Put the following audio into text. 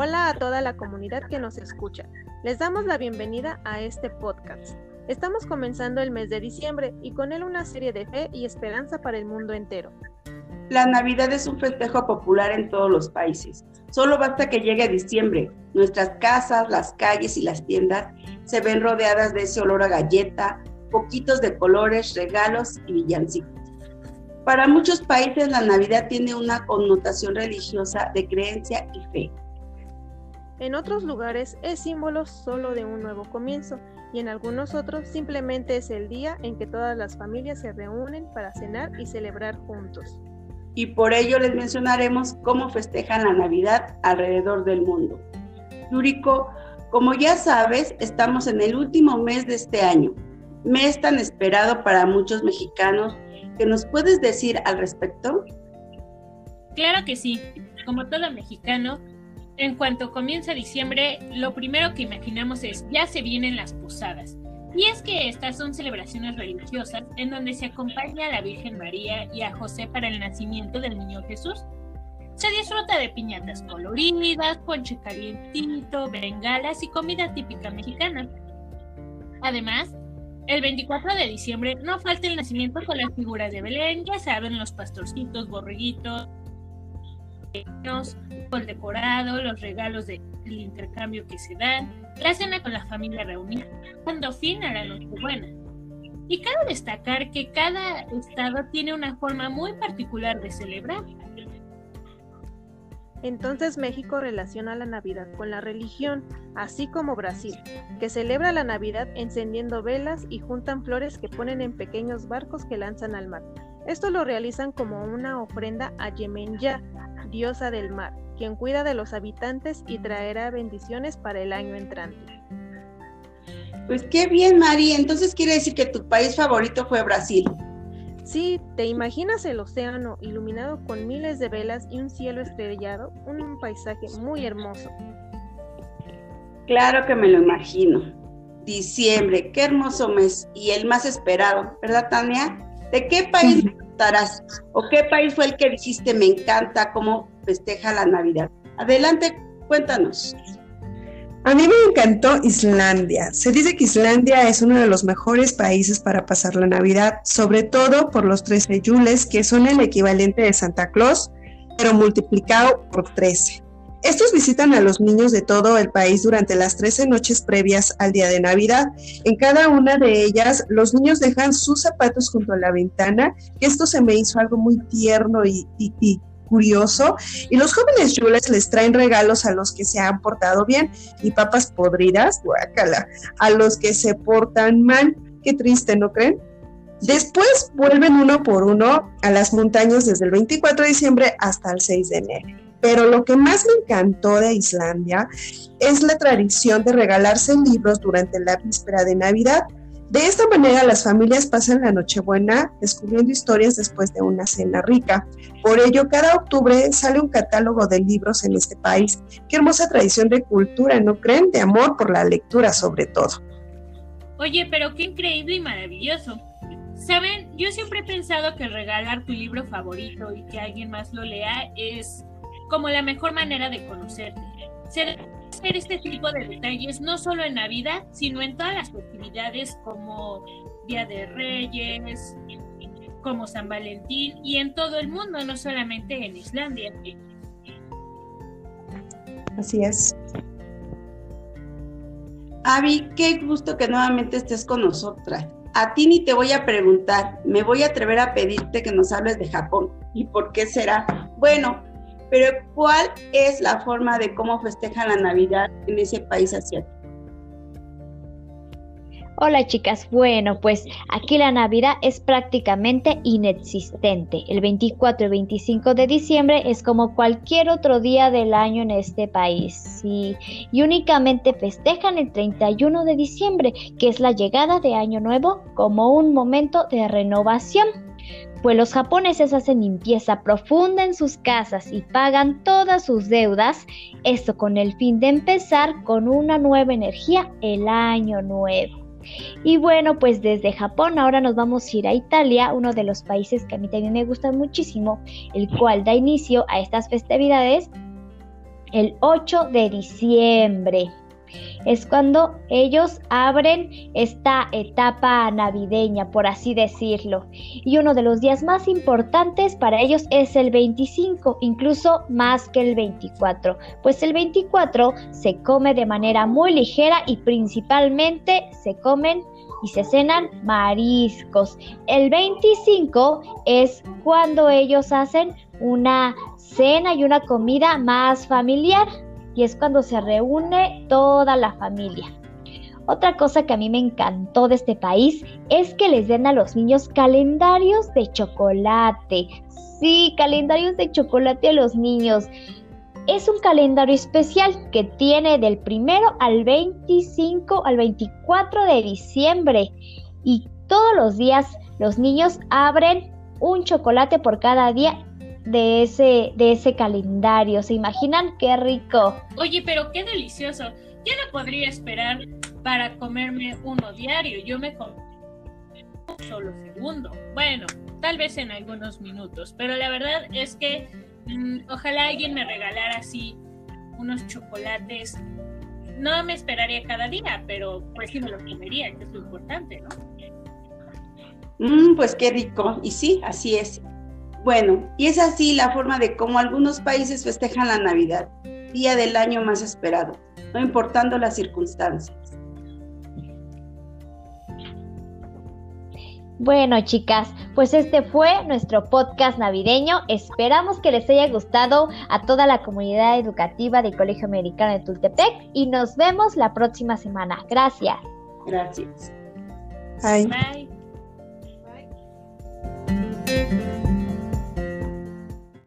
Hola a toda la comunidad que nos escucha. Les damos la bienvenida a este podcast. Estamos comenzando el mes de diciembre y con él una serie de fe y esperanza para el mundo entero. La Navidad es un festejo popular en todos los países. Solo basta que llegue diciembre. Nuestras casas, las calles y las tiendas se ven rodeadas de ese olor a galleta, poquitos de colores, regalos y villancicos. Para muchos países la Navidad tiene una connotación religiosa de creencia y fe. En otros lugares es símbolo solo de un nuevo comienzo y en algunos otros simplemente es el día en que todas las familias se reúnen para cenar y celebrar juntos. Y por ello les mencionaremos cómo festejan la Navidad alrededor del mundo. Yuriko, como ya sabes, estamos en el último mes de este año, mes tan esperado para muchos mexicanos. ¿Qué nos puedes decir al respecto? Claro que sí. Como todo mexicano, en cuanto comienza diciembre, lo primero que imaginamos es ya se vienen las posadas. Y es que estas son celebraciones religiosas en donde se acompaña a la Virgen María y a José para el nacimiento del niño Jesús. Se disfruta de piñatas coloridas, ponche calientito, bengalas y comida típica mexicana. Además, el 24 de diciembre no falta el nacimiento con las figuras de Belén, ya saben, los pastorcitos, borreguitos, el decorado, los regalos del intercambio que se dan, la cena con la familia reunida, dando fin a la Nochebuena. Y cabe destacar que cada estado tiene una forma muy particular de celebrar. Entonces México relaciona la Navidad con la religión, así como Brasil, que celebra la Navidad encendiendo velas y juntan flores que ponen en pequeños barcos que lanzan al mar. Esto lo realizan como una ofrenda a Yemenyá, diosa del mar, quien cuida de los habitantes y traerá bendiciones para el año entrante. Pues qué bien, Mari. Entonces quiere decir que tu país favorito fue Brasil. Sí, ¿te imaginas el océano iluminado con miles de velas y un cielo estrellado? Un paisaje muy hermoso. Claro que me lo imagino. Diciembre, qué hermoso mes y el más esperado, ¿verdad, Tania? ¿De qué país ¿O qué país fue el que dijiste me encanta cómo festeja la Navidad? Adelante, cuéntanos. A mí me encantó Islandia. Se dice que Islandia es uno de los mejores países para pasar la Navidad, sobre todo por los 13 yules, que son el equivalente de Santa Claus, pero multiplicado por 13. Estos visitan a los niños de todo el país durante las 13 noches previas al día de Navidad. En cada una de ellas, los niños dejan sus zapatos junto a la ventana. Esto se me hizo algo muy tierno y, curioso. Y los jóvenes yules les traen regalos a los que se han portado bien y papas podridas, guácala, a los que se portan mal. Qué triste, ¿no creen? Después vuelven uno por uno a las montañas desde el 24 de diciembre hasta el 6 de enero. Pero lo que más me encantó de Islandia es la tradición de regalarse libros durante la víspera de Navidad. De esta manera las familias pasan la Nochebuena descubriendo historias después de una cena rica. Por ello, cada octubre sale un catálogo de libros en este país. Qué hermosa tradición de cultura, ¿no creen? De amor por la lectura sobre todo. Oye, pero qué increíble y maravilloso. Saben, yo siempre he pensado que regalar tu libro favorito y que alguien más lo lea es como la mejor manera de conocerte. Hacer este tipo de detalles no solo en Navidad, sino en todas las festividades como Día de Reyes, como San Valentín y en todo el mundo, no solamente en Islandia. Así es. Avi, qué gusto que nuevamente estés con nosotras. A ti ni te voy a preguntar, me voy a atrever a pedirte que nos hables de Japón. ¿Y por qué será? Bueno, pero ¿cuál es la forma de cómo festejan la Navidad en ese país asiático? Hola chicas, bueno pues aquí la Navidad es prácticamente inexistente. El 24 y 25 de diciembre es como cualquier otro día del año en este país y únicamente festejan el 31 de diciembre, que es la llegada de Año Nuevo como un momento de renovación pues los japoneses hacen limpieza profunda en sus casas y pagan todas sus deudas, esto con el fin de empezar con una nueva energía el año nuevo. Y bueno, pues desde Japón ahora nos vamos a ir a Italia, uno de los países que a mí también me gusta muchísimo, el cual da inicio a estas festividades el 8 de diciembre es cuando ellos abren esta etapa navideña, por así decirlo. Y uno de los días más importantes para ellos es el 25, incluso más que el 24, pues el 24 se come de manera muy ligera y principalmente se comen y se cenan mariscos. El 25 es cuando ellos hacen una cena y una comida más familiar y es cuando se reúne toda la familia. Otra cosa que a mí me encantó de este país es que les den a los niños calendarios de chocolate. Sí, calendarios de chocolate a los niños. Es un calendario especial que tiene del primero al 25 al 24 de diciembre y todos los días los niños abren un chocolate por cada día de ese, de ese calendario. ¿Se imaginan qué rico? Oye, pero qué delicioso. Yo no podría esperar para comerme uno diario. Yo me como un solo segundo. Bueno, tal vez en algunos minutos, pero la verdad es que mm, ojalá alguien me regalara así unos chocolates. No me esperaría cada día, pero pues sí me lo comería, que es lo importante, ¿no? Mm, pues qué rico. Y sí, así es. Bueno, y es así la forma de cómo algunos países festejan la Navidad, día del año más esperado, no importando las circunstancias. Bueno, chicas, pues este fue nuestro podcast navideño. Esperamos que les haya gustado a toda la comunidad educativa del Colegio Americano de Tultepec y nos vemos la próxima semana. Gracias. Gracias. Bye.